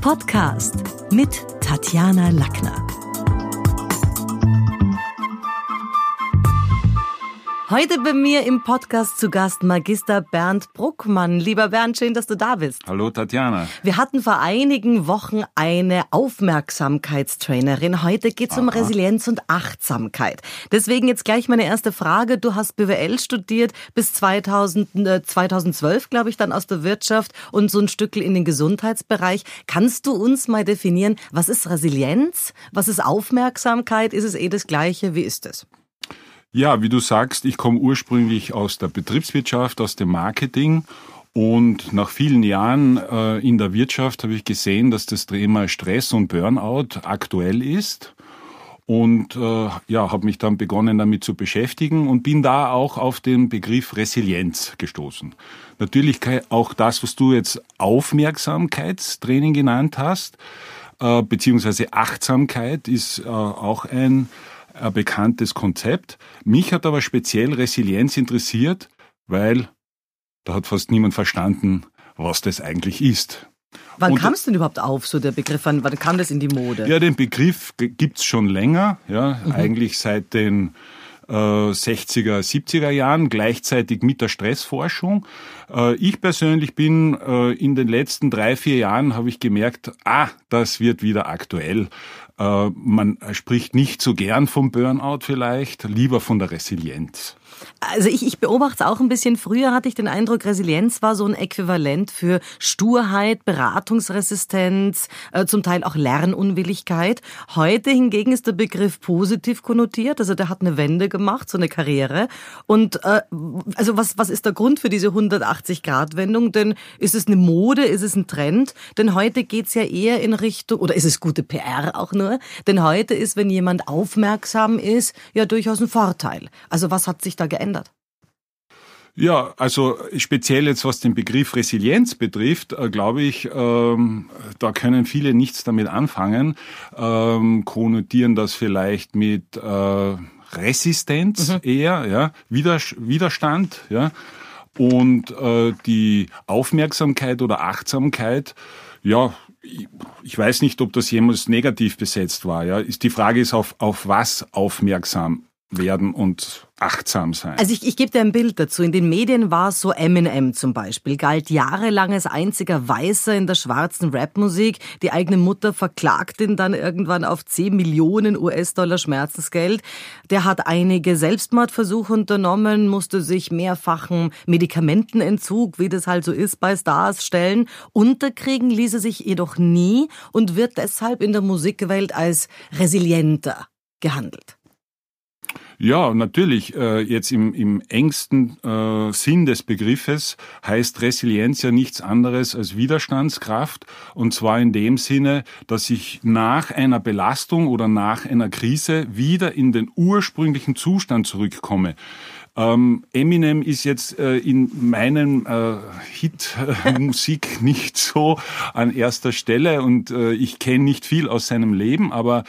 Podcast mit Tatjana Lackner. Heute bei mir im Podcast zu Gast Magister Bernd Bruckmann. Lieber Bernd, schön, dass du da bist. Hallo Tatjana. Wir hatten vor einigen Wochen eine Aufmerksamkeitstrainerin. Heute geht es um Resilienz und Achtsamkeit. Deswegen jetzt gleich meine erste Frage. Du hast BWL studiert bis 2000, äh, 2012, glaube ich, dann aus der Wirtschaft und so ein Stückel in den Gesundheitsbereich. Kannst du uns mal definieren, was ist Resilienz? Was ist Aufmerksamkeit? Ist es eh das Gleiche? Wie ist es? Ja, wie du sagst, ich komme ursprünglich aus der Betriebswirtschaft, aus dem Marketing und nach vielen Jahren äh, in der Wirtschaft habe ich gesehen, dass das Thema Stress und Burnout aktuell ist und äh, ja, habe mich dann begonnen damit zu beschäftigen und bin da auch auf den Begriff Resilienz gestoßen. Natürlich auch das, was du jetzt Aufmerksamkeitstraining genannt hast, äh, beziehungsweise Achtsamkeit ist äh, auch ein ein bekanntes Konzept. Mich hat aber speziell Resilienz interessiert, weil da hat fast niemand verstanden, was das eigentlich ist. Wann kam es denn überhaupt auf, so der Begriff? Wann, wann kam das in die Mode? Ja, den Begriff gibt's schon länger, ja, mhm. eigentlich seit den äh, 60er, 70er Jahren, gleichzeitig mit der Stressforschung. Äh, ich persönlich bin äh, in den letzten drei, vier Jahren, habe ich gemerkt, ah, das wird wieder aktuell. Äh, man spricht nicht so gern vom Burnout vielleicht, lieber von der Resilienz. Also ich, ich beobachte es auch ein bisschen. Früher hatte ich den Eindruck, Resilienz war so ein Äquivalent für Sturheit, Beratungsresistenz, äh, zum Teil auch Lernunwilligkeit. Heute hingegen ist der Begriff positiv konnotiert. Also der hat eine Wende gemacht, so eine Karriere. Und äh, also was, was ist der Grund für diese 180-Grad-Wendung? Denn ist es eine Mode, ist es ein Trend? Denn heute geht's ja eher in Richtung, oder ist es gute PR auch nur? Denn heute ist, wenn jemand aufmerksam ist, ja durchaus ein Vorteil. Also was hat sich da geändert? Ja, also speziell jetzt was den Begriff Resilienz betrifft, äh, glaube ich, ähm, da können viele nichts damit anfangen, ähm, konnotieren das vielleicht mit äh, Resistenz mhm. eher, ja, Widerstand, ja, und äh, die Aufmerksamkeit oder Achtsamkeit, ja, ich weiß nicht, ob das jemals negativ besetzt war. Ja, ist die Frage ist auf auf was aufmerksam werden und achtsam sein. Also ich, ich gebe dir ein Bild dazu. In den Medien war so Eminem zum Beispiel, galt jahrelang als einziger Weißer in der schwarzen Rapmusik. Die eigene Mutter verklagt ihn dann irgendwann auf 10 Millionen US-Dollar Schmerzensgeld. Der hat einige Selbstmordversuche unternommen, musste sich mehrfachen Medikamentenentzug, wie das halt so ist bei Stars, stellen. Unterkriegen ließ er sich jedoch nie und wird deshalb in der Musikwelt als resilienter gehandelt. Ja, natürlich. Äh, jetzt im, im engsten äh, Sinn des Begriffes heißt Resilienz ja nichts anderes als Widerstandskraft. Und zwar in dem Sinne, dass ich nach einer Belastung oder nach einer Krise wieder in den ursprünglichen Zustand zurückkomme. Ähm, Eminem ist jetzt äh, in meinen äh, Hit-Musik nicht so an erster Stelle und äh, ich kenne nicht viel aus seinem Leben, aber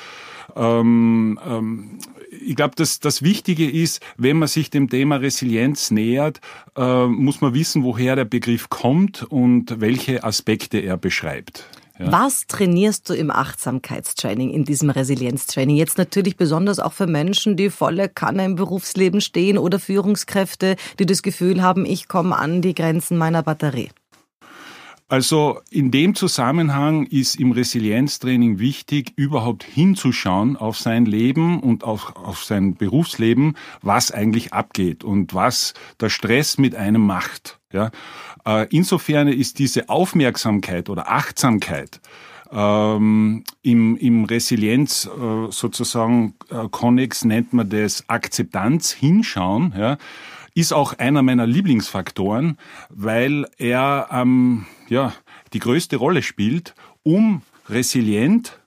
ähm, ähm, ich glaube, dass das Wichtige ist, wenn man sich dem Thema Resilienz nähert, äh, muss man wissen, woher der Begriff kommt und welche Aspekte er beschreibt. Ja. Was trainierst du im Achtsamkeitstraining, in diesem Resilienztraining? Jetzt natürlich besonders auch für Menschen, die volle Kanne im Berufsleben stehen oder Führungskräfte, die das Gefühl haben, ich komme an die Grenzen meiner Batterie. Also in dem Zusammenhang ist im Resilienztraining wichtig, überhaupt hinzuschauen auf sein Leben und auf, auf sein Berufsleben, was eigentlich abgeht und was der Stress mit einem macht. Ja? Äh, insofern ist diese Aufmerksamkeit oder Achtsamkeit ähm, im, im Resilienz äh, sozusagen äh, Connex nennt man das Akzeptanz, hinschauen. Ja? ist auch einer meiner Lieblingsfaktoren, weil er ähm, ja, die größte Rolle spielt, um resilient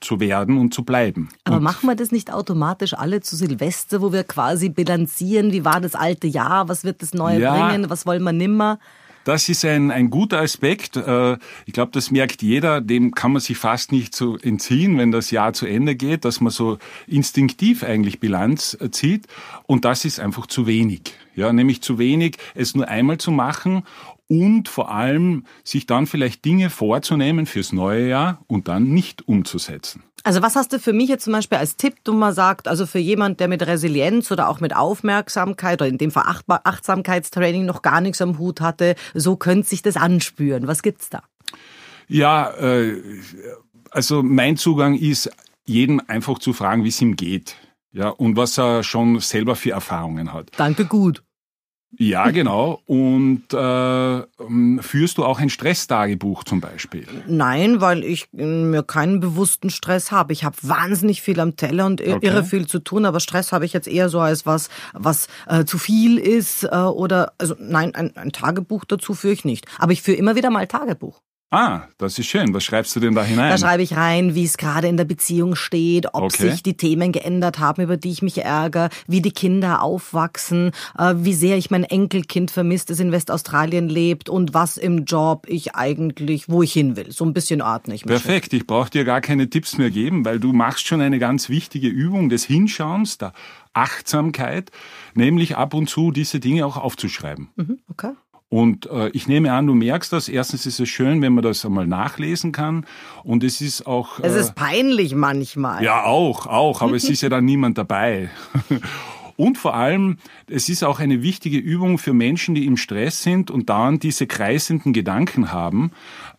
zu werden und zu bleiben. Aber und machen wir das nicht automatisch alle zu Silvester, wo wir quasi bilanzieren, wie war das alte Jahr, was wird das neue ja, bringen, was wollen wir nimmer? Das ist ein, ein guter Aspekt. Äh, ich glaube, das merkt jeder. Dem kann man sich fast nicht so entziehen, wenn das Jahr zu Ende geht, dass man so instinktiv eigentlich Bilanz zieht. Und das ist einfach zu wenig. Ja, nämlich zu wenig, es nur einmal zu machen und vor allem sich dann vielleicht Dinge vorzunehmen fürs neue Jahr und dann nicht umzusetzen. Also was hast du für mich jetzt zum Beispiel als Tipp, du mal sagt, also für jemand, der mit Resilienz oder auch mit Aufmerksamkeit oder in dem Fall Achtsamkeitstraining noch gar nichts am Hut hatte, so könnte sich das anspüren. Was gibt's da? Ja, äh, also mein Zugang ist, jeden einfach zu fragen, wie es ihm geht. Ja, und was er schon selber für Erfahrungen hat. Danke, gut. Ja, genau. Und äh, ähm, führst du auch ein Stresstagebuch zum Beispiel? Nein, weil ich äh, mir keinen bewussten Stress habe. Ich habe wahnsinnig viel am Teller und okay. irre viel zu tun, aber Stress habe ich jetzt eher so als was, was äh, zu viel ist äh, oder also nein, ein, ein Tagebuch dazu führe ich nicht. Aber ich führe immer wieder mal Tagebuch. Ah, das ist schön. Was schreibst du denn da hinein? Da schreibe ich rein, wie es gerade in der Beziehung steht, ob okay. sich die Themen geändert haben, über die ich mich ärgere, wie die Kinder aufwachsen, äh, wie sehr ich mein Enkelkind vermisst, das in Westaustralien lebt und was im Job ich eigentlich, wo ich hin will. So ein bisschen ordne ich mich. Perfekt. Ich brauche dir gar keine Tipps mehr geben, weil du machst schon eine ganz wichtige Übung des Hinschauens, der Achtsamkeit, nämlich ab und zu diese Dinge auch aufzuschreiben. Mhm, okay. Und äh, ich nehme an, du merkst das. Erstens ist es schön, wenn man das einmal nachlesen kann. Und es ist auch. Äh, es ist peinlich manchmal. Ja, auch, auch. Aber es ist ja dann niemand dabei. Und vor allem, es ist auch eine wichtige Übung für Menschen, die im Stress sind und dauernd diese kreisenden Gedanken haben,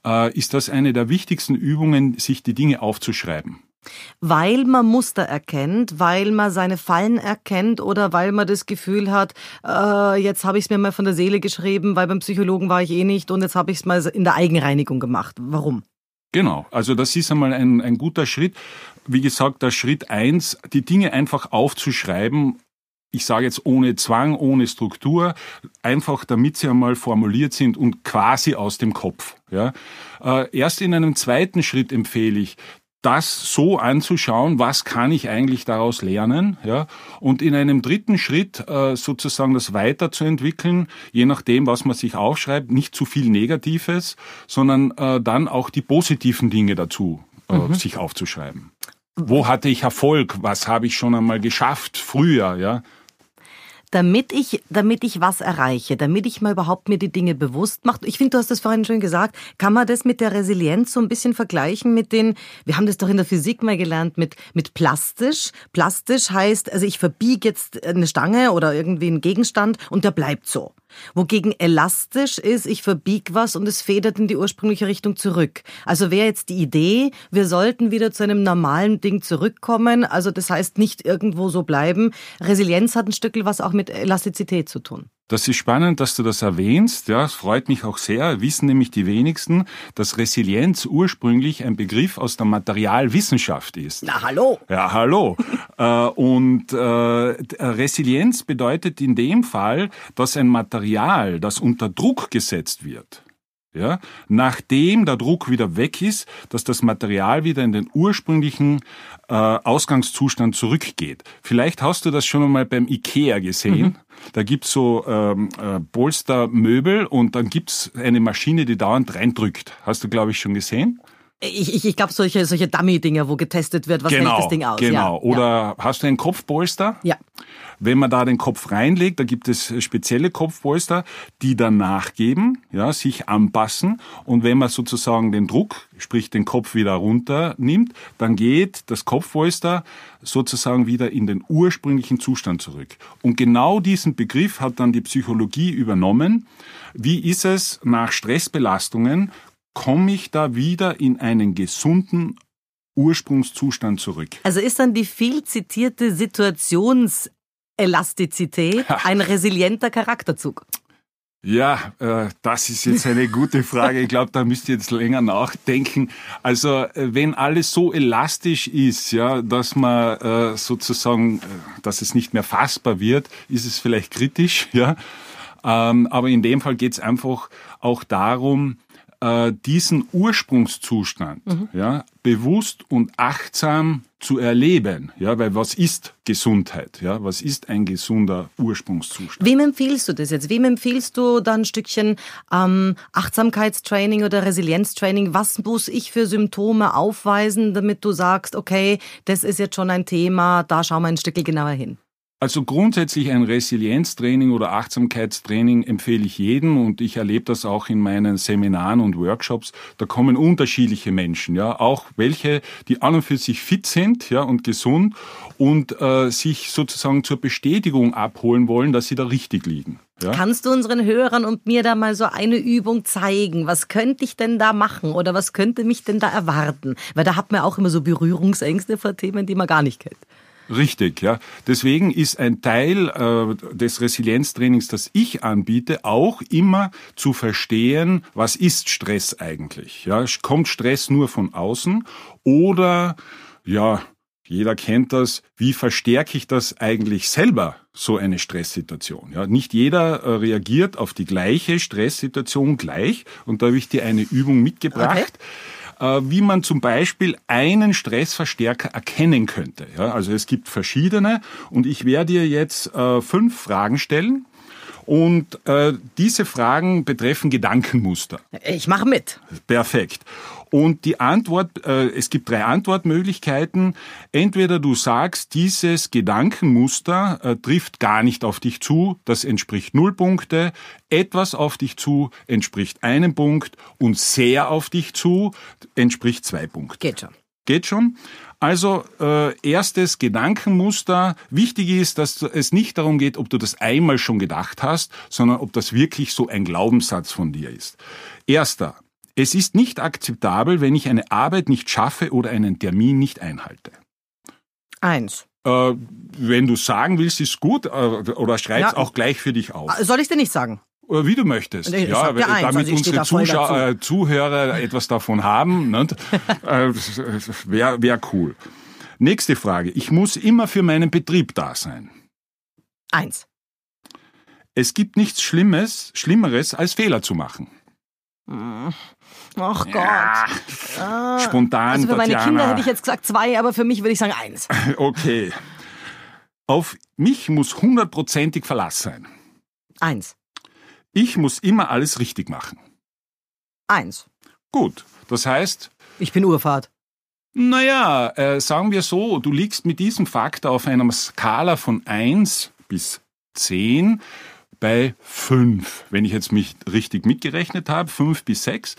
äh, ist das eine der wichtigsten Übungen, sich die Dinge aufzuschreiben. Weil man Muster erkennt, weil man seine Fallen erkennt oder weil man das Gefühl hat, äh, jetzt habe ich es mir mal von der Seele geschrieben, weil beim Psychologen war ich eh nicht und jetzt habe ich es mal in der Eigenreinigung gemacht. Warum? Genau, also das ist einmal ein, ein guter Schritt. Wie gesagt, der Schritt eins, die Dinge einfach aufzuschreiben, ich sage jetzt ohne Zwang, ohne Struktur, einfach damit sie einmal formuliert sind und quasi aus dem Kopf. Ja. Äh, erst in einem zweiten Schritt empfehle ich, das so anzuschauen, was kann ich eigentlich daraus lernen, ja, und in einem dritten Schritt äh, sozusagen das weiterzuentwickeln, je nachdem, was man sich aufschreibt, nicht zu viel Negatives, sondern äh, dann auch die positiven Dinge dazu äh, mhm. sich aufzuschreiben. Wo hatte ich Erfolg? Was habe ich schon einmal geschafft früher, ja? Damit ich, damit ich was erreiche, damit ich mal überhaupt mir die Dinge bewusst mache. Ich finde, du hast das vorhin schon gesagt. Kann man das mit der Resilienz so ein bisschen vergleichen mit den, wir haben das doch in der Physik mal gelernt, mit, mit plastisch. Plastisch heißt, also ich verbiege jetzt eine Stange oder irgendwie einen Gegenstand und der bleibt so. Wogegen elastisch ist, ich verbieg was und es federt in die ursprüngliche Richtung zurück. Also wäre jetzt die Idee, wir sollten wieder zu einem normalen Ding zurückkommen. Also das heißt nicht irgendwo so bleiben. Resilienz hat ein Stück was auch mit Elastizität zu tun. Das ist spannend, dass du das erwähnst. Ja, es freut mich auch sehr. Wissen nämlich die wenigsten, dass Resilienz ursprünglich ein Begriff aus der Materialwissenschaft ist. Na hallo. Ja, hallo. Äh, und äh, Resilienz bedeutet in dem Fall, dass ein Material, das unter Druck gesetzt wird, ja, nachdem der Druck wieder weg ist, dass das Material wieder in den ursprünglichen äh, Ausgangszustand zurückgeht. Vielleicht hast du das schon einmal beim Ikea gesehen. Mhm. Da gibt's so ähm, äh, Polstermöbel und dann gibt's eine Maschine, die dauernd reindrückt. Hast du, glaube ich, schon gesehen? Ich, ich, ich glaube, solche, solche Dummy-Dinger, wo getestet wird, was genau, hält das Ding aus. Genau. Ja, Oder ja. hast du ein Kopfpolster? Ja. Wenn man da den Kopf reinlegt, da gibt es spezielle Kopfpolster, die dann nachgeben, ja, sich anpassen. Und wenn man sozusagen den Druck, sprich den Kopf wieder runter nimmt, dann geht das Kopfpolster sozusagen wieder in den ursprünglichen Zustand zurück. Und genau diesen Begriff hat dann die Psychologie übernommen. Wie ist es nach Stressbelastungen? Komme ich da wieder in einen gesunden Ursprungszustand zurück. Also ist dann die viel zitierte Situationselastizität ein resilienter Charakterzug? Ja, äh, das ist jetzt eine gute Frage. Ich glaube, da müsst ihr jetzt länger nachdenken. Also äh, wenn alles so elastisch ist, ja, dass man äh, sozusagen, äh, dass es nicht mehr fassbar wird, ist es vielleicht kritisch, ja. Ähm, aber in dem Fall geht es einfach auch darum, äh, diesen Ursprungszustand mhm. ja, bewusst und achtsam zu erleben, ja, weil was ist Gesundheit, ja, was ist ein gesunder Ursprungszustand? Wem empfiehlst du das jetzt? Wem empfiehlst du da ein Stückchen ähm, Achtsamkeitstraining oder Resilienztraining? Was muss ich für Symptome aufweisen, damit du sagst, okay, das ist jetzt schon ein Thema, da schauen wir ein Stück genauer hin? Also grundsätzlich ein Resilienztraining oder Achtsamkeitstraining empfehle ich jedem und ich erlebe das auch in meinen Seminaren und Workshops. Da kommen unterschiedliche Menschen, ja, auch welche, die an und für sich fit sind, ja, und gesund und äh, sich sozusagen zur Bestätigung abholen wollen, dass sie da richtig liegen. Ja? Kannst du unseren Hörern und mir da mal so eine Übung zeigen? Was könnte ich denn da machen oder was könnte mich denn da erwarten? Weil da hat man auch immer so Berührungsängste vor Themen, die man gar nicht kennt. Richtig, ja. Deswegen ist ein Teil äh, des Resilienztrainings, das ich anbiete, auch immer zu verstehen, was ist Stress eigentlich? Ja, kommt Stress nur von außen oder ja, jeder kennt das. Wie verstärke ich das eigentlich selber, so eine Stresssituation? Ja, nicht jeder äh, reagiert auf die gleiche Stresssituation gleich. Und da habe ich dir eine Übung mitgebracht. Okay wie man zum Beispiel einen Stressverstärker erkennen könnte. Ja, also es gibt verschiedene und ich werde dir jetzt äh, fünf Fragen stellen. Und äh, diese Fragen betreffen Gedankenmuster. Ich mache mit. Perfekt. Und die Antwort, äh, es gibt drei Antwortmöglichkeiten. Entweder du sagst, dieses Gedankenmuster äh, trifft gar nicht auf dich zu, das entspricht null Punkte. Etwas auf dich zu entspricht einem Punkt und sehr auf dich zu entspricht zwei Punkte. Geht schon. Geht schon. Also äh, erstes Gedankenmuster. Wichtig ist, dass es nicht darum geht, ob du das einmal schon gedacht hast, sondern ob das wirklich so ein Glaubenssatz von dir ist. Erster. Es ist nicht akzeptabel, wenn ich eine Arbeit nicht schaffe oder einen Termin nicht einhalte. Eins. Äh, wenn du sagen willst, ist gut, äh, oder schreib's ja. auch gleich für dich auf. Soll ich dir nicht sagen? Äh, wie du möchtest. Ich ja, ja eins, damit also unsere Zuschauer, äh, Zuhörer etwas davon haben, äh, wäre wär cool. Nächste Frage. Ich muss immer für meinen Betrieb da sein. Eins. Es gibt nichts Schlimmes, Schlimmeres, als Fehler zu machen. Ach Gott. Ja, ah. Spontan. Also für meine Tatjana. Kinder hätte ich jetzt gesagt zwei, aber für mich würde ich sagen eins. Okay. Auf mich muss hundertprozentig Verlass sein. Eins. Ich muss immer alles richtig machen. Eins. Gut. Das heißt. Ich bin Urfahrt. Naja, äh, sagen wir so, du liegst mit diesem Faktor auf einer Skala von eins bis zehn bei fünf, wenn ich jetzt mich richtig mitgerechnet habe, fünf bis sechs.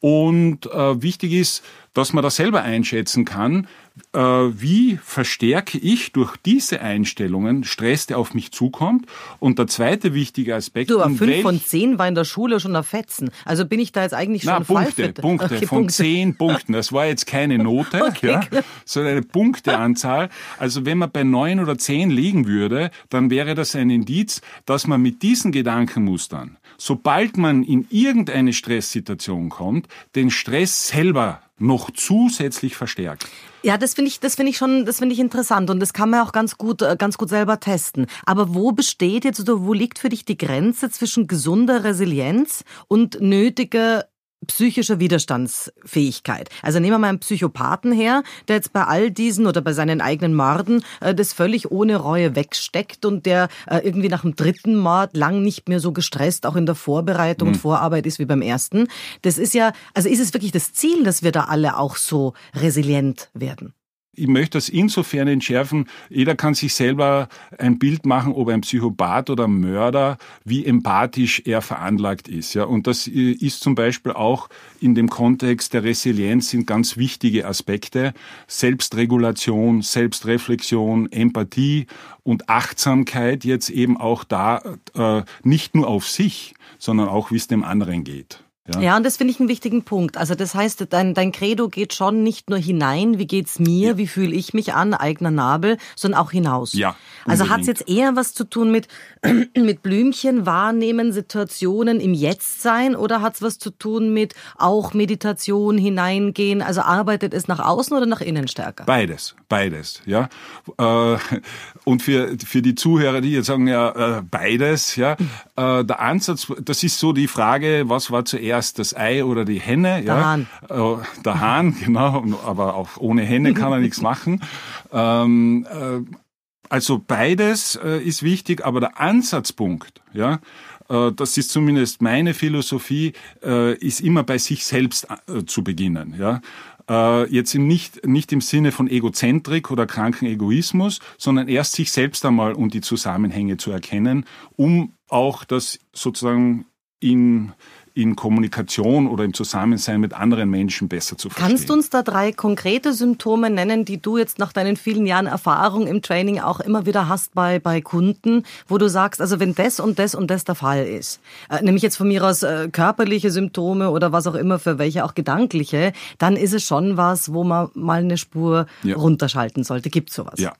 Und äh, wichtig ist, dass man das selber einschätzen kann, wie verstärke ich durch diese Einstellungen Stress, der auf mich zukommt. Und der zweite wichtige Aspekt. Du, aber fünf von zehn war in der Schule schon ein Fetzen. Also bin ich da jetzt eigentlich schon Na, Punkte, Punkte okay, von Punkte. zehn Punkten. Das war jetzt keine Note, okay, ja, sondern eine Punkteanzahl. Also wenn man bei neun oder zehn liegen würde, dann wäre das ein Indiz, dass man mit diesen Gedankenmustern, sobald man in irgendeine Stresssituation kommt, den Stress selber noch zusätzlich verstärkt. Ja, das finde ich, das finde ich schon, das finde ich interessant und das kann man auch ganz gut, äh, ganz gut selber testen. Aber wo besteht jetzt oder wo liegt für dich die Grenze zwischen gesunder Resilienz und nötiger psychischer Widerstandsfähigkeit. Also nehmen wir mal einen Psychopathen her, der jetzt bei all diesen oder bei seinen eigenen Morden äh, das völlig ohne Reue wegsteckt und der äh, irgendwie nach dem dritten Mord lang nicht mehr so gestresst auch in der Vorbereitung mhm. und Vorarbeit ist wie beim ersten. Das ist ja, also ist es wirklich das Ziel, dass wir da alle auch so resilient werden? Ich möchte das insofern entschärfen, jeder kann sich selber ein Bild machen, ob ein Psychopath oder ein Mörder, wie empathisch er veranlagt ist. Ja, und das ist zum Beispiel auch in dem Kontext der Resilienz sind ganz wichtige Aspekte. Selbstregulation, Selbstreflexion, Empathie und Achtsamkeit jetzt eben auch da, äh, nicht nur auf sich, sondern auch wie es dem anderen geht. Ja, ja und das finde ich einen wichtigen Punkt. Also das heißt, dein, dein Credo geht schon nicht nur hinein, wie geht's mir, ja. wie fühle ich mich an, eigener Nabel, sondern auch hinaus. Ja. Also hat's jetzt eher was zu tun mit, mit Blümchen wahrnehmen, Situationen im Jetzt sein oder hat's was zu tun mit auch Meditation hineingehen? Also arbeitet es nach außen oder nach innen stärker? Beides, beides, ja. Äh, und für, für die Zuhörer, die jetzt sagen, ja, äh, beides, ja, äh, der Ansatz, das ist so die Frage, was war zuerst erst das Ei oder die Henne. Der ja. Hahn. Äh, der Hahn, genau, aber auch ohne Henne kann er nichts machen. Ähm, äh, also beides äh, ist wichtig, aber der Ansatzpunkt, ja, äh, das ist zumindest meine Philosophie, äh, ist immer bei sich selbst äh, zu beginnen. Ja? Äh, jetzt nicht, nicht im Sinne von Egozentrik oder kranken Egoismus, sondern erst sich selbst einmal und die Zusammenhänge zu erkennen, um auch das sozusagen in in Kommunikation oder im Zusammensein mit anderen Menschen besser zu verstehen. Kannst du uns da drei konkrete Symptome nennen, die du jetzt nach deinen vielen Jahren Erfahrung im Training auch immer wieder hast bei, bei Kunden, wo du sagst, also wenn das und das und das der Fall ist, äh, nämlich jetzt von mir aus äh, körperliche Symptome oder was auch immer für welche, auch gedankliche, dann ist es schon was, wo man mal eine Spur ja. runterschalten sollte. Gibt sowas? Ja.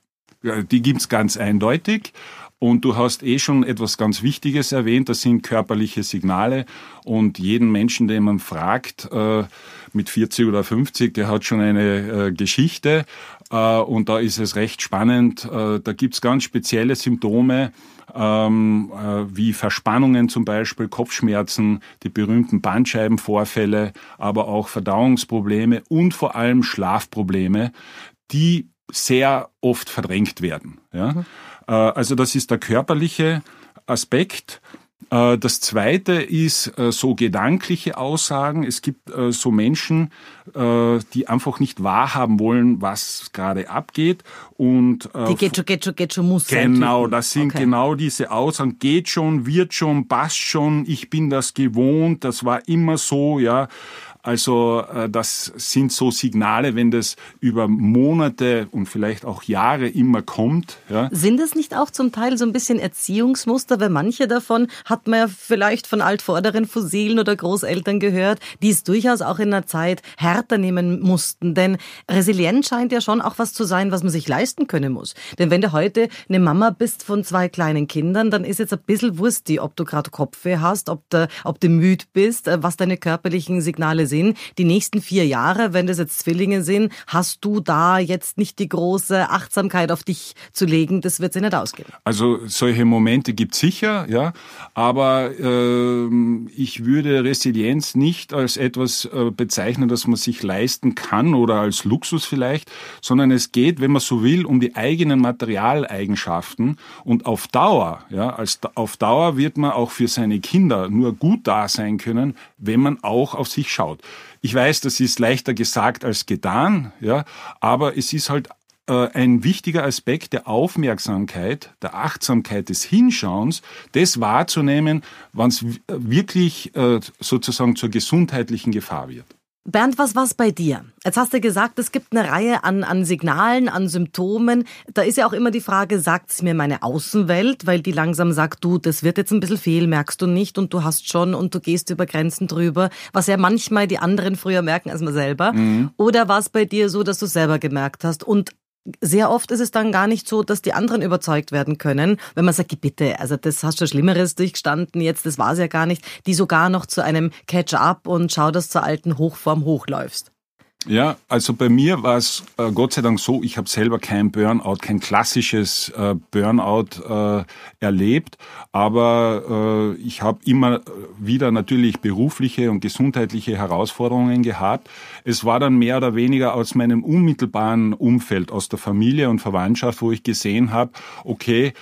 Die gibt's ganz eindeutig. Und du hast eh schon etwas ganz Wichtiges erwähnt, das sind körperliche Signale. Und jeden Menschen, den man fragt, äh, mit 40 oder 50, der hat schon eine äh, Geschichte. Äh, und da ist es recht spannend. Da gibt's ganz spezielle Symptome, ähm, äh, wie Verspannungen zum Beispiel, Kopfschmerzen, die berühmten Bandscheibenvorfälle, aber auch Verdauungsprobleme und vor allem Schlafprobleme, die sehr oft verdrängt werden. Ja? Mhm. Äh, also das ist der körperliche Aspekt. Äh, das zweite ist äh, so gedankliche Aussagen. Es gibt so Menschen, die einfach nicht wahrhaben wollen, was gerade abgeht. Und die geht schon, geht schon, geht schon, muss Genau, das sind okay. genau diese Aussagen. Geht schon, wird schon, passt schon. Ich bin das gewohnt. Das war immer so, ja. Also äh, das sind so Signale, wenn das über Monate und vielleicht auch Jahre immer kommt. Ja. Sind es nicht auch zum Teil so ein bisschen Erziehungsmuster? Weil manche davon hat man ja vielleicht von altvorderen Fossilen oder Großeltern gehört, die es durchaus auch in der Zeit härter nehmen mussten. Denn Resilienz scheint ja schon auch was zu sein, was man sich leisten können muss. Denn wenn du heute eine Mama bist von zwei kleinen Kindern, dann ist jetzt ein bisschen Wurst, ob du gerade Kopfweh hast, ob du, ob du müde bist, äh, was deine körperlichen Signale sind. Die nächsten vier Jahre, wenn das jetzt Zwillinge sind, hast du da jetzt nicht die große Achtsamkeit auf dich zu legen. Das wird sich nicht ausgehen. Also solche Momente gibt sicher, ja. Aber äh, ich würde Resilienz nicht als etwas äh, bezeichnen, das man sich leisten kann oder als Luxus vielleicht, sondern es geht, wenn man so will, um die eigenen Materialeigenschaften und auf Dauer, ja, als auf Dauer wird man auch für seine Kinder nur gut da sein können, wenn man auch auf sich schaut. Ich weiß, das ist leichter gesagt als getan, ja, aber es ist halt äh, ein wichtiger Aspekt der Aufmerksamkeit, der Achtsamkeit, des Hinschauens, das wahrzunehmen, wann es wirklich äh, sozusagen zur gesundheitlichen Gefahr wird. Bernd, was war's bei dir? Jetzt hast du gesagt, es gibt eine Reihe an, an Signalen, an Symptomen. Da ist ja auch immer die Frage, sagt's mir meine Außenwelt, weil die langsam sagt, du, das wird jetzt ein bisschen fehl, merkst du nicht und du hast schon und du gehst über Grenzen drüber, was ja manchmal die anderen früher merken als man selber. Mhm. Oder war es bei dir so, dass du selber gemerkt hast und sehr oft ist es dann gar nicht so, dass die anderen überzeugt werden können, wenn man sagt, bitte, also das hast du Schlimmeres durchgestanden, jetzt das war es ja gar nicht, die sogar noch zu einem Catch-up und schau, dass zur alten Hochform hochläufst. Ja, also bei mir war es äh, Gott sei Dank so, ich habe selber kein Burnout, kein klassisches äh, Burnout äh, erlebt, aber äh, ich habe immer wieder natürlich berufliche und gesundheitliche Herausforderungen gehabt. Es war dann mehr oder weniger aus meinem unmittelbaren Umfeld, aus der Familie und Verwandtschaft, wo ich gesehen habe, okay,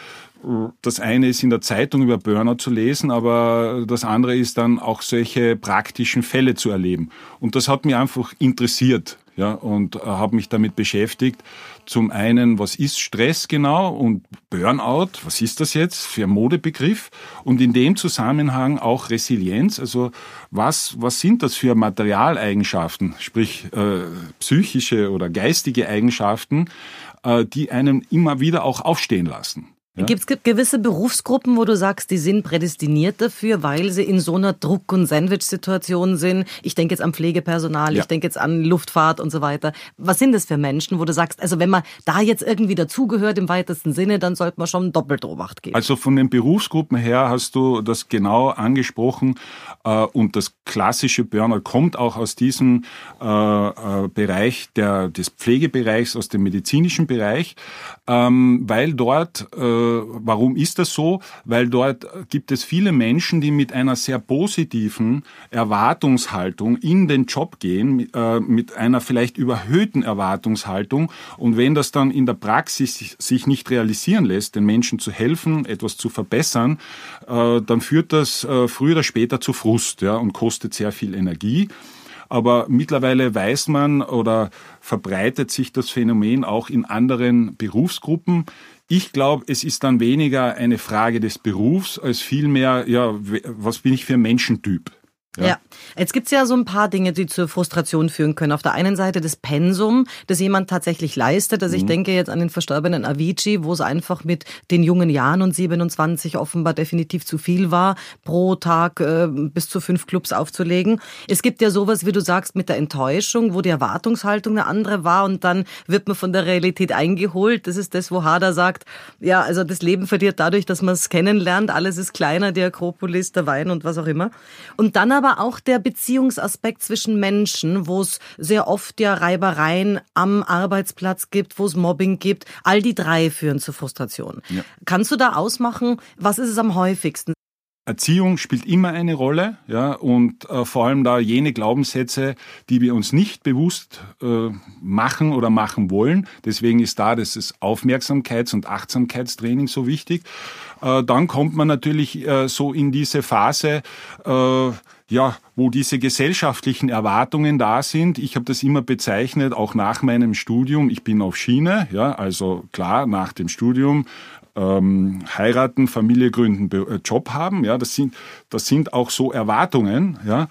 das eine ist in der Zeitung über Burnout zu lesen, aber das andere ist dann auch solche praktischen Fälle zu erleben. Und das hat mich einfach interessiert, ja, und äh, habe mich damit beschäftigt. Zum einen, was ist Stress genau und Burnout, was ist das jetzt für ein Modebegriff? Und in dem Zusammenhang auch Resilienz, also was, was sind das für Materialeigenschaften, sprich äh, psychische oder geistige Eigenschaften, äh, die einen immer wieder auch aufstehen lassen. Ja? Gibt es gewisse Berufsgruppen, wo du sagst, die sind prädestiniert dafür, weil sie in so einer Druck- und Sandwich-Situation sind? Ich denke jetzt an Pflegepersonal, ja. ich denke jetzt an Luftfahrt und so weiter. Was sind das für Menschen, wo du sagst, also wenn man da jetzt irgendwie dazugehört im weitesten Sinne, dann sollte man schon doppelt Obacht geben? Also von den Berufsgruppen her hast du das genau angesprochen äh, und das klassische Burnout kommt auch aus diesem äh, äh, Bereich der, des Pflegebereichs, aus dem medizinischen Bereich, ähm, weil dort warum ist das so? Weil dort gibt es viele Menschen, die mit einer sehr positiven Erwartungshaltung in den Job gehen, äh, mit einer vielleicht überhöhten Erwartungshaltung. Und wenn das dann in der Praxis sich nicht realisieren lässt, den Menschen zu helfen, etwas zu verbessern, äh, dann führt das äh, früher oder später zu Frust ja, und kostet sehr viel Energie. aber mittlerweile weiß man oder verbreitet sich das Phänomen auch in anderen Berufsgruppen. Ich glaube, es ist dann weniger eine Frage des Berufs als vielmehr, ja, was bin ich für ein Menschentyp? Ja. ja. Jetzt gibt's ja so ein paar Dinge, die zur Frustration führen können. Auf der einen Seite das Pensum, das jemand tatsächlich leistet. Also ich mhm. denke jetzt an den verstorbenen Avicii, wo es einfach mit den jungen Jahren und 27 offenbar definitiv zu viel war, pro Tag äh, bis zu fünf Clubs aufzulegen. Es gibt ja sowas, wie du sagst, mit der Enttäuschung, wo die Erwartungshaltung eine andere war und dann wird man von der Realität eingeholt. Das ist das, wo Hader sagt, ja, also das Leben verliert dadurch, dass man es kennenlernt. Alles ist kleiner, die Akropolis, der Wein und was auch immer. Und dann aber auch der Beziehungsaspekt zwischen Menschen, wo es sehr oft ja Reibereien am Arbeitsplatz gibt, wo es Mobbing gibt. All die drei führen zu Frustration. Ja. Kannst du da ausmachen, was ist es am häufigsten? Erziehung spielt immer eine Rolle, ja, und äh, vor allem da jene Glaubenssätze, die wir uns nicht bewusst äh, machen oder machen wollen. Deswegen ist da das Aufmerksamkeits- und Achtsamkeitstraining so wichtig. Äh, dann kommt man natürlich äh, so in diese Phase, äh, ja, wo diese gesellschaftlichen Erwartungen da sind. Ich habe das immer bezeichnet, auch nach meinem Studium. Ich bin auf Schiene, ja, also klar, nach dem Studium ähm, heiraten, Familie gründen, äh, Job haben. Ja, das sind, das sind auch so Erwartungen. Ja.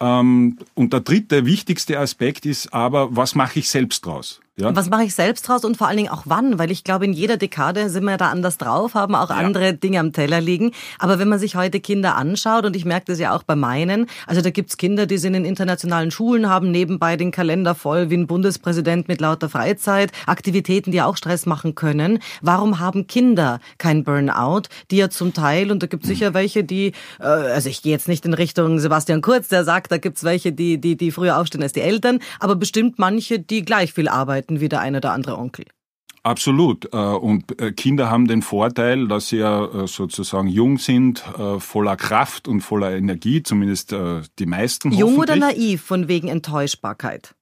Ähm, und der dritte, wichtigste Aspekt ist aber, was mache ich selbst draus? Ja. Was mache ich selbst draus und vor allen Dingen auch wann? Weil ich glaube, in jeder Dekade sind wir da anders drauf, haben auch ja. andere Dinge am Teller liegen. Aber wenn man sich heute Kinder anschaut, und ich merke das ja auch bei meinen, also da gibt's Kinder, die sind in internationalen Schulen, haben nebenbei den Kalender voll wie ein Bundespräsident mit lauter Freizeit, Aktivitäten, die auch Stress machen können. Warum haben Kinder kein Burnout, die ja zum Teil, und da gibt's sicher welche, die, äh, also ich gehe jetzt nicht in Richtung Sebastian Kurz, der sagt, da gibt's welche, die, die, die früher aufstehen als die Eltern, aber bestimmt manche, die gleich viel arbeiten arbeiten wie der eine oder andere Onkel. Absolut. Äh, und äh, Kinder haben den Vorteil, dass sie ja äh, sozusagen jung sind, voller Kraft und voller Energie, zumindest die meisten. Jung oder naiv von wegen Enttäuschbarkeit?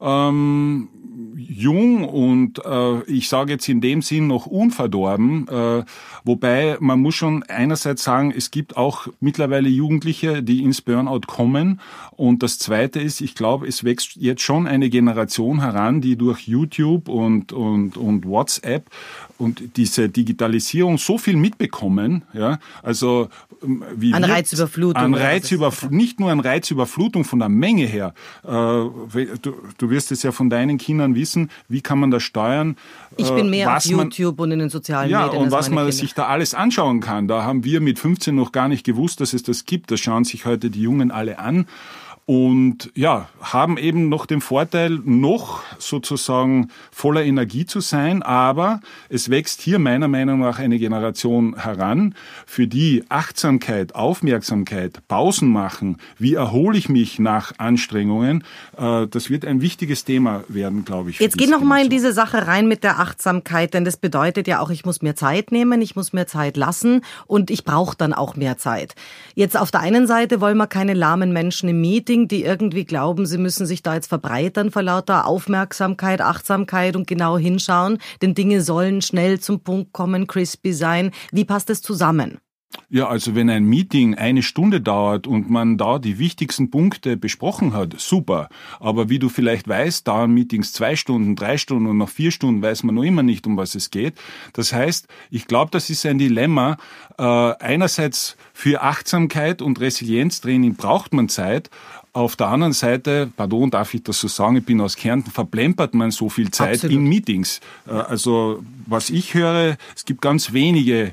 Ähm, jung und äh, ich sage jetzt in dem Sinn noch unverdorben, äh, wobei man muss schon einerseits sagen, es gibt auch mittlerweile Jugendliche, die ins Burnout kommen. Und das Zweite ist, ich glaube, es wächst jetzt schon eine Generation heran, die durch YouTube und, und, und WhatsApp und diese Digitalisierung so viel mitbekommen, ja, also ähm, wie an Reizüberflutung. An Reizüberflutung, nicht nur an Reizüberflutung von der Menge her. Äh, du, du wirst es ja von deinen Kindern wissen, wie kann man das steuern? Ich bin mehr auf YouTube man, und in den sozialen ja, Medien. Ja, und was man Kinder. sich da alles anschauen kann. Da haben wir mit 15 noch gar nicht gewusst, dass es das gibt. Das schauen sich heute die Jungen alle an und ja, haben eben noch den Vorteil, noch sozusagen voller Energie zu sein, aber es wächst hier meiner Meinung nach eine Generation heran, für die Achtsamkeit, Aufmerksamkeit, Pausen machen, wie erhole ich mich nach Anstrengungen, äh, das wird ein wichtiges Thema werden, glaube ich. Jetzt geh noch mal in diese Sache rein mit der Achtsamkeit, denn das bedeutet ja auch, ich muss mir Zeit nehmen, ich muss mir Zeit lassen und ich brauche dann auch mehr Zeit. Jetzt auf der einen Seite wollen wir keine lahmen Menschen im Meeting, Ding, die irgendwie glauben, sie müssen sich da jetzt verbreitern vor lauter Aufmerksamkeit, Achtsamkeit und genau hinschauen. Denn Dinge sollen schnell zum Punkt kommen, crispy sein. Wie passt es zusammen? Ja, also wenn ein Meeting eine Stunde dauert und man da die wichtigsten Punkte besprochen hat, super. Aber wie du vielleicht weißt, dauern Meetings zwei Stunden, drei Stunden und nach vier Stunden weiß man noch immer nicht, um was es geht. Das heißt, ich glaube, das ist ein Dilemma. Äh, einerseits für Achtsamkeit und Resilienztraining braucht man Zeit, auf der anderen Seite, pardon, darf ich das so sagen, ich bin aus Kärnten, verplempert man so viel Zeit Absolut. in Meetings. Äh, also was ich höre, es gibt ganz wenige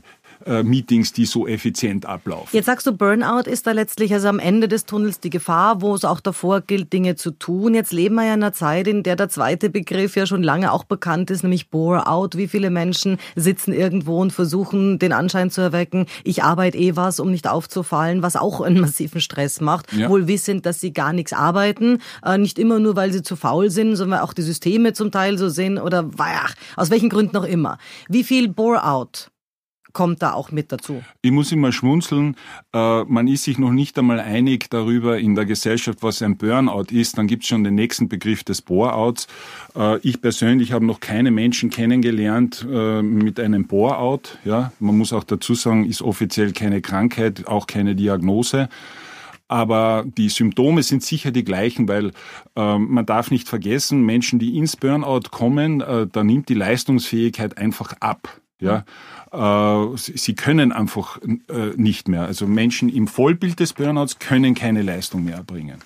Meetings, die so effizient ablaufen. Jetzt sagst du, Burnout ist da letztlich also am Ende des Tunnels die Gefahr, wo es auch davor gilt, Dinge zu tun. Jetzt leben wir ja in einer Zeit, in der der zweite Begriff ja schon lange auch bekannt ist, nämlich Bore-out. Wie viele Menschen sitzen irgendwo und versuchen, den Anschein zu erwecken, ich arbeite eh was, um nicht aufzufallen, was auch einen massiven Stress macht. Ja. Wohl wissend, dass sie gar nichts arbeiten. Äh, nicht immer nur, weil sie zu faul sind, sondern auch die Systeme zum Teil so sind oder ach, aus welchen Gründen auch immer. Wie viel Bore-out kommt da auch mit dazu. Ich muss immer schmunzeln. Äh, man ist sich noch nicht einmal einig darüber in der Gesellschaft, was ein Burnout ist. Dann gibt es schon den nächsten Begriff des Boreouts. Äh, ich persönlich habe noch keine Menschen kennengelernt äh, mit einem Boreout. Ja, man muss auch dazu sagen, ist offiziell keine Krankheit, auch keine Diagnose. aber die Symptome sind sicher die gleichen, weil äh, man darf nicht vergessen, Menschen, die ins Burnout kommen, äh, da nimmt die Leistungsfähigkeit einfach ab. Ja, äh, sie können einfach äh, nicht mehr. Also Menschen im Vollbild des Burnouts können keine Leistung mehr erbringen.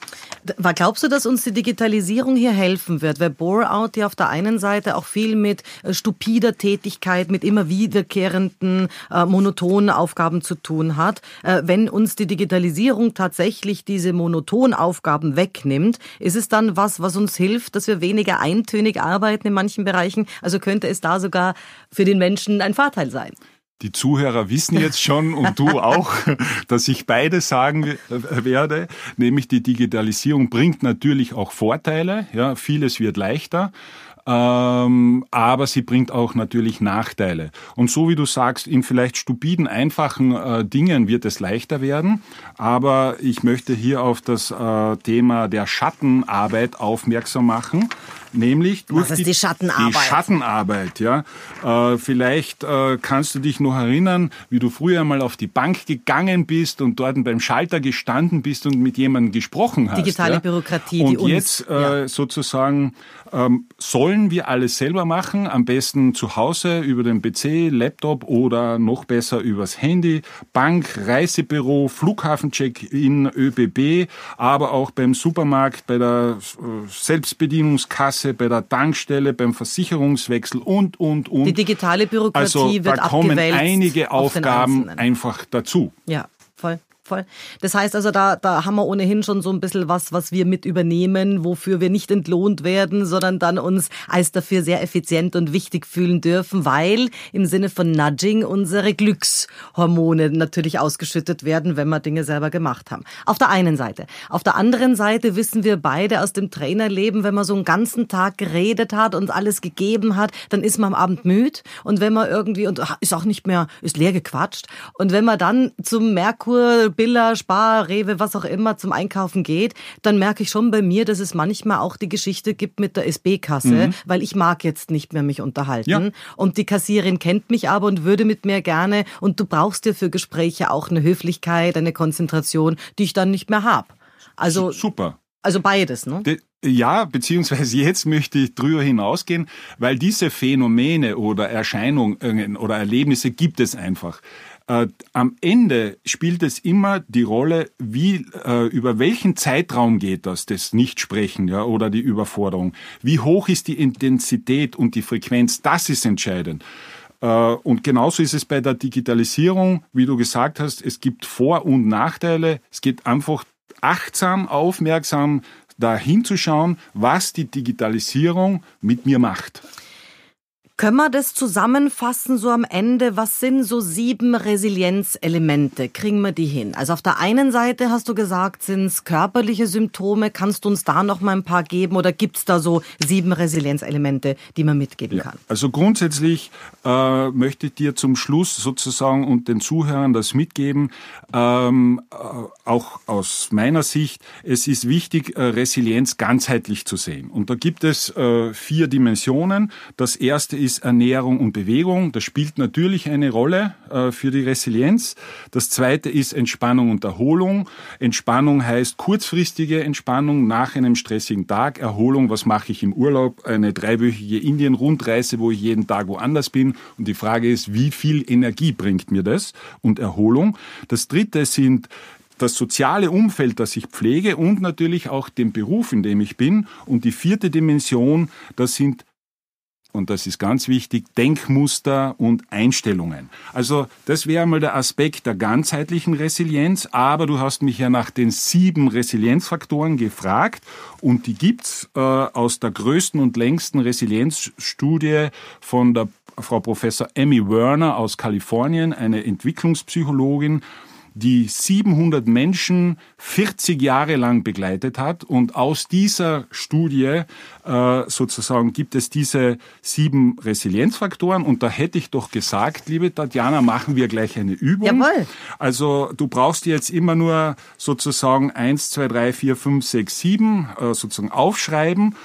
Glaubst du, dass uns die Digitalisierung hier helfen wird? Weil Bore-out ja auf der einen Seite auch viel mit äh, stupider Tätigkeit, mit immer wiederkehrenden, monotonen Aufgaben zu tun hat. Wenn uns die Digitalisierung tatsächlich diese monotonen Aufgaben wegnimmt, ist es dann was, was uns hilft, dass wir weniger eintönig arbeiten in manchen Bereichen? Also könnte es da sogar für den Menschen ein Vorteil sein? Die Zuhörer wissen jetzt schon und du auch, dass ich beide sagen werde, nämlich die Digitalisierung bringt natürlich auch Vorteile, ja, vieles wird leichter, ähm, aber sie bringt auch natürlich Nachteile. Und so wie du sagst, in vielleicht stupiden, einfachen äh, Dingen wird es leichter werden, aber ich möchte hier auf das äh, Thema der Schattenarbeit aufmerksam machen nämlich durch die, die, Schattenarbeit. Die Schattenarbeit, ja. Äh, vielleicht äh, kannst du dich noch erinnern, wie du früher mal auf die Bank gegangen bist und dort beim Schalter gestanden bist und mit jemandem gesprochen hast. Digitale ja? Bürokratie, und die uns, jetzt äh, ja. sozusagen ähm, sollen wir alles selber machen, am besten zu Hause über den PC, Laptop oder noch besser übers Handy, Bank, Reisebüro, Flughafencheck-in, ÖBB, aber auch beim Supermarkt, bei der äh, Selbstbedienungskasse, bei der Tankstelle, beim Versicherungswechsel und, und, und. Die digitale Bürokratie also, wird da kommen einige auf Aufgaben einfach dazu. Ja, voll. Das heißt also, da, da haben wir ohnehin schon so ein bisschen was, was wir mit übernehmen, wofür wir nicht entlohnt werden, sondern dann uns als dafür sehr effizient und wichtig fühlen dürfen, weil im Sinne von Nudging unsere Glückshormone natürlich ausgeschüttet werden, wenn wir Dinge selber gemacht haben. Auf der einen Seite. Auf der anderen Seite wissen wir beide aus dem Trainerleben, wenn man so einen ganzen Tag geredet hat und alles gegeben hat, dann ist man am Abend müde und wenn man irgendwie, und ist auch nicht mehr, ist leer gequatscht und wenn man dann zum Merkur Billa, Spar, Rewe, was auch immer zum Einkaufen geht, dann merke ich schon bei mir, dass es manchmal auch die Geschichte gibt mit der SB-Kasse, mhm. weil ich mag jetzt nicht mehr mich unterhalten. Ja. Und die Kassierin kennt mich aber und würde mit mir gerne. Und du brauchst dir für Gespräche auch eine Höflichkeit, eine Konzentration, die ich dann nicht mehr habe. Also super. Also beides, ne? De ja, beziehungsweise jetzt möchte ich drüber hinausgehen, weil diese Phänomene oder Erscheinungen oder Erlebnisse gibt es einfach. Äh, am Ende spielt es immer die Rolle, wie äh, über welchen Zeitraum geht das, das Nichtsprechen ja, oder die Überforderung. Wie hoch ist die Intensität und die Frequenz? Das ist entscheidend. Äh, und genauso ist es bei der Digitalisierung, wie du gesagt hast, es gibt Vor- und Nachteile. Es geht einfach achtsam, aufmerksam dahin zu schauen, was die Digitalisierung mit mir macht. Können wir das zusammenfassen so am Ende? Was sind so sieben Resilienzelemente? Kriegen wir die hin? Also auf der einen Seite hast du gesagt, sind es körperliche Symptome. Kannst du uns da noch mal ein paar geben oder gibt es da so sieben Resilienzelemente, die man mitgeben kann? also grundsätzlich äh, möchte ich dir zum Schluss sozusagen und den Zuhörern das mitgeben. Ähm, äh, auch aus meiner Sicht, es ist wichtig, äh, Resilienz ganzheitlich zu sehen. Und da gibt es äh, vier Dimensionen. Das erste ist ist Ernährung und Bewegung. Das spielt natürlich eine Rolle äh, für die Resilienz. Das zweite ist Entspannung und Erholung. Entspannung heißt kurzfristige Entspannung nach einem stressigen Tag. Erholung, was mache ich im Urlaub? Eine dreiwöchige Indien-Rundreise, wo ich jeden Tag woanders bin. Und die Frage ist, wie viel Energie bringt mir das? Und Erholung. Das dritte sind das soziale Umfeld, das ich pflege und natürlich auch den Beruf, in dem ich bin. Und die vierte Dimension, das sind und das ist ganz wichtig, Denkmuster und Einstellungen. Also das wäre mal der Aspekt der ganzheitlichen Resilienz, aber du hast mich ja nach den sieben Resilienzfaktoren gefragt und die gibt's äh, aus der größten und längsten Resilienzstudie von der Frau Professor Emmy Werner aus Kalifornien, eine Entwicklungspsychologin die 700 Menschen 40 Jahre lang begleitet hat. Und aus dieser Studie äh, sozusagen gibt es diese sieben Resilienzfaktoren. Und da hätte ich doch gesagt, liebe Tatjana, machen wir gleich eine Übung. Jawohl. Also du brauchst jetzt immer nur sozusagen eins, zwei, drei, vier, fünf, sechs, sieben äh, sozusagen aufschreiben.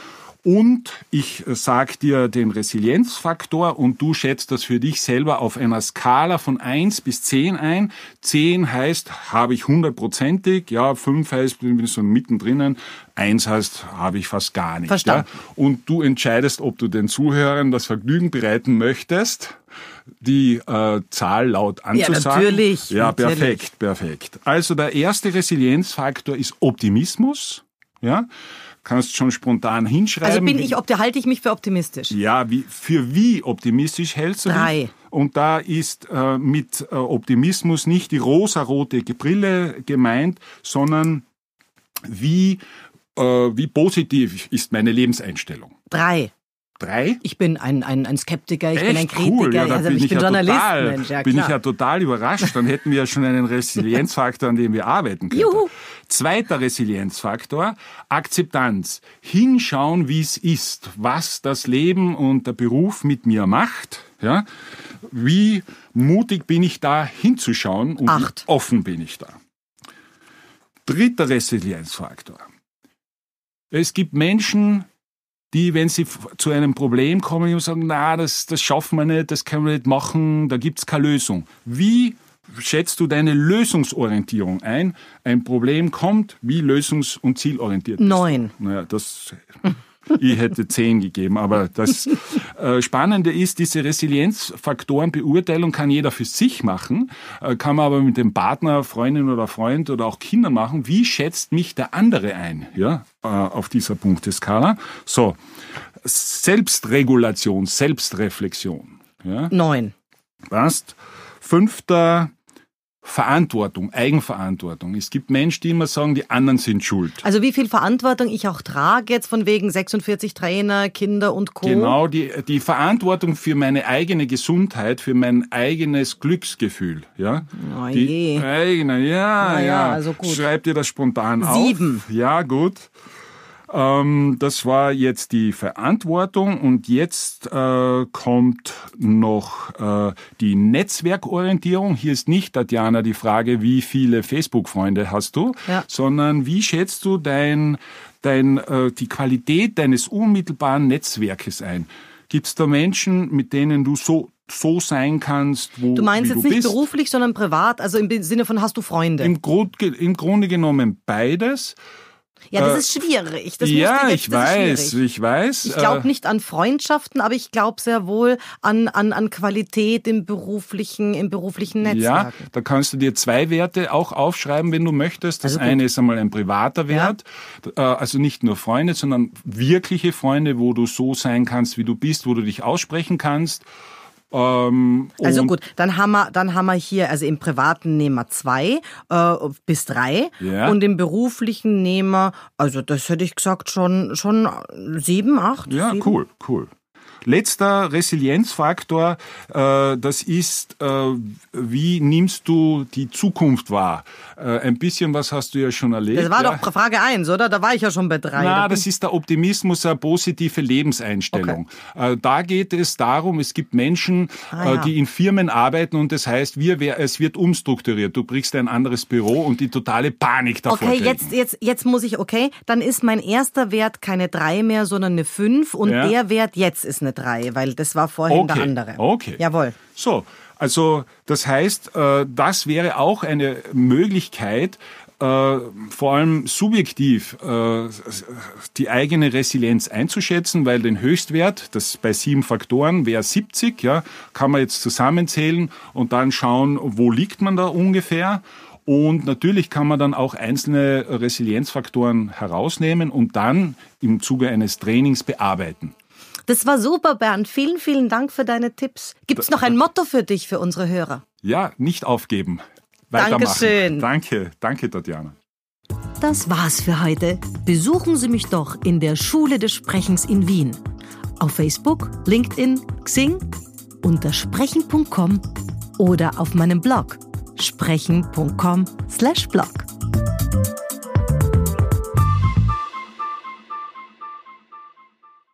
Und ich sag dir den Resilienzfaktor und du schätzt das für dich selber auf einer Skala von 1 bis 10 ein. 10 heißt, habe ich hundertprozentig, ja, 5 heißt, bin ich so mittendrin, 1 heißt, habe ich fast gar nicht. Verstanden. Ja? Und du entscheidest, ob du den Zuhörern das Vergnügen bereiten möchtest, die äh, Zahl laut anzusagen. Ja, natürlich. Ja, natürlich. perfekt, perfekt. Also der erste Resilienzfaktor ist Optimismus. Ja, kannst schon spontan hinschreiben. Also bin ich, opti- halte ich mich für optimistisch. ja, wie, für wie optimistisch hältst du Drei. dich? Und da ist äh, mit äh, Optimismus nicht die rosarote Brille gemeint, sondern wie, äh, wie positiv ist meine Lebenseinstellung. Drei. Drei? Ich bin ein, ein, ein Skeptiker, ich bin ein Echt Kritiker, cool. Ja, also bin ich bin ja Journalist, total, Mensch, ja bin ich ja total überrascht. Dann hätten wir ja schon einen Resilienzfaktor, an dem wir arbeiten können. Juhu. Zweiter Resilienzfaktor, Akzeptanz. Hinschauen, wie es ist, was das Leben und der Beruf mit mir macht. Ja? Wie mutig bin ich da hinzuschauen und Acht. wie offen bin ich da. Dritter Resilienzfaktor. Es gibt Menschen, die, wenn sie zu einem Problem kommen, sagen, na, das, das schaffen wir nicht, das können wir nicht machen, da gibt's keine Lösung. Wie schätzt du deine Lösungsorientierung ein? Ein Problem kommt, wie lösungs- und zielorientiert bist? Neun. Naja, das, ich hätte zehn gegeben, aber das äh, Spannende ist, diese Resilienzfaktorenbeurteilung kann jeder für sich machen, äh, kann man aber mit dem Partner, Freundin oder Freund oder auch Kindern machen. Wie schätzt mich der andere ein, ja, äh, auf dieser Punkteskala? So, Selbstregulation, Selbstreflexion, ja, Neun. passt. Fünfter, Verantwortung, Eigenverantwortung. Es gibt Menschen, die immer sagen, die anderen sind schuld. Also wie viel Verantwortung ich auch trage, jetzt von wegen 46 Trainer, Kinder und Co. Genau, die, die Verantwortung für meine eigene Gesundheit, für mein eigenes Glücksgefühl. Ja? Oh die je. eigene, ja, Na ja, ja. also gut. Schreib dir das spontan Sieben. auf. Ja, gut. Ähm, das war jetzt die Verantwortung und jetzt äh, kommt noch äh, die Netzwerkorientierung. Hier ist nicht, Tatjana, die Frage, wie viele Facebook-Freunde hast du, Ja. sondern wie schätzt du dein, dein, äh, die Qualität deines unmittelbaren Netzwerkes ein? Gibt es da Menschen, mit denen du so, so sein kannst, wo Du meinst jetzt du nicht bist? beruflich, sondern privat, also im Sinne von hast du Freunde. Im, Grund, Im Grunde genommen beides. Ja, das äh, ist schwierig. Das ja, jetzt, ich das weiß, ich weiß. Ich glaube äh, nicht an Freundschaften, aber ich glaube sehr wohl an, an, an Qualität im beruflichen, im beruflichen Ja, Netzwerk. da kannst du dir zwei Werte auch aufschreiben, wenn du möchtest. Das Also eine ist einmal ein privater Wert, äh, also nicht nur Freunde, sondern wirkliche Freunde, wo du so sein kannst, wie du bist, wo du dich aussprechen kannst. Ähm, Also gut, dann haben wir, dann haben wir hier, also im privaten nehmen wir zwei äh, bis drei Ja. und im beruflichen nehmen wir, also das hätte ich gesagt schon schon sieben, acht. Ja, sieben. cool, cool. Letzter Resilienzfaktor, äh, das ist, äh, wie nimmst du die Zukunft wahr? Äh, ein bisschen was hast du ja schon erlebt. Das war ja. doch Frage eins, oder? Da war ich ja schon bei drei. Da Na, bin- das ist der Optimismus, eine positive Lebenseinstellung. Äh, Da geht es darum, es gibt Menschen, Ah, ja. die in Firmen arbeiten und das heißt, wir, es wird umstrukturiert. Du kriegst ein anderes Büro und die totale Panik davor Okay, kriegen. jetzt, jetzt, jetzt muss ich, okay, dann ist mein erster Wert keine drei mehr, sondern eine fünf und Ja. der Wert jetzt ist eine drei, weil das war vorhin der Okay, andere. okay. Jawohl. So, also das heißt, äh, das wäre auch eine Möglichkeit, äh, vor allem subjektiv äh, die eigene Resilienz einzuschätzen, weil den Höchstwert, das bei sieben Faktoren wäre 70, ja, kann man jetzt zusammenzählen und dann schauen, wo liegt man da ungefähr. Und natürlich kann man dann auch einzelne Resilienzfaktoren herausnehmen und dann im Zuge eines Trainings bearbeiten. Das war super, Bernd. Vielen, vielen Dank für deine Tipps. Gibt es noch ein Motto für dich, für unsere Hörer? Ja, nicht aufgeben. Weitermachen. Dankeschön. Danke, danke, Tatjana. Das war's für heute. Besuchen Sie mich doch in der Schule des Sprechens in Wien. Auf Facebook, LinkedIn, Xing, unter sprechen.com oder auf meinem Blog sprechen.com/blog.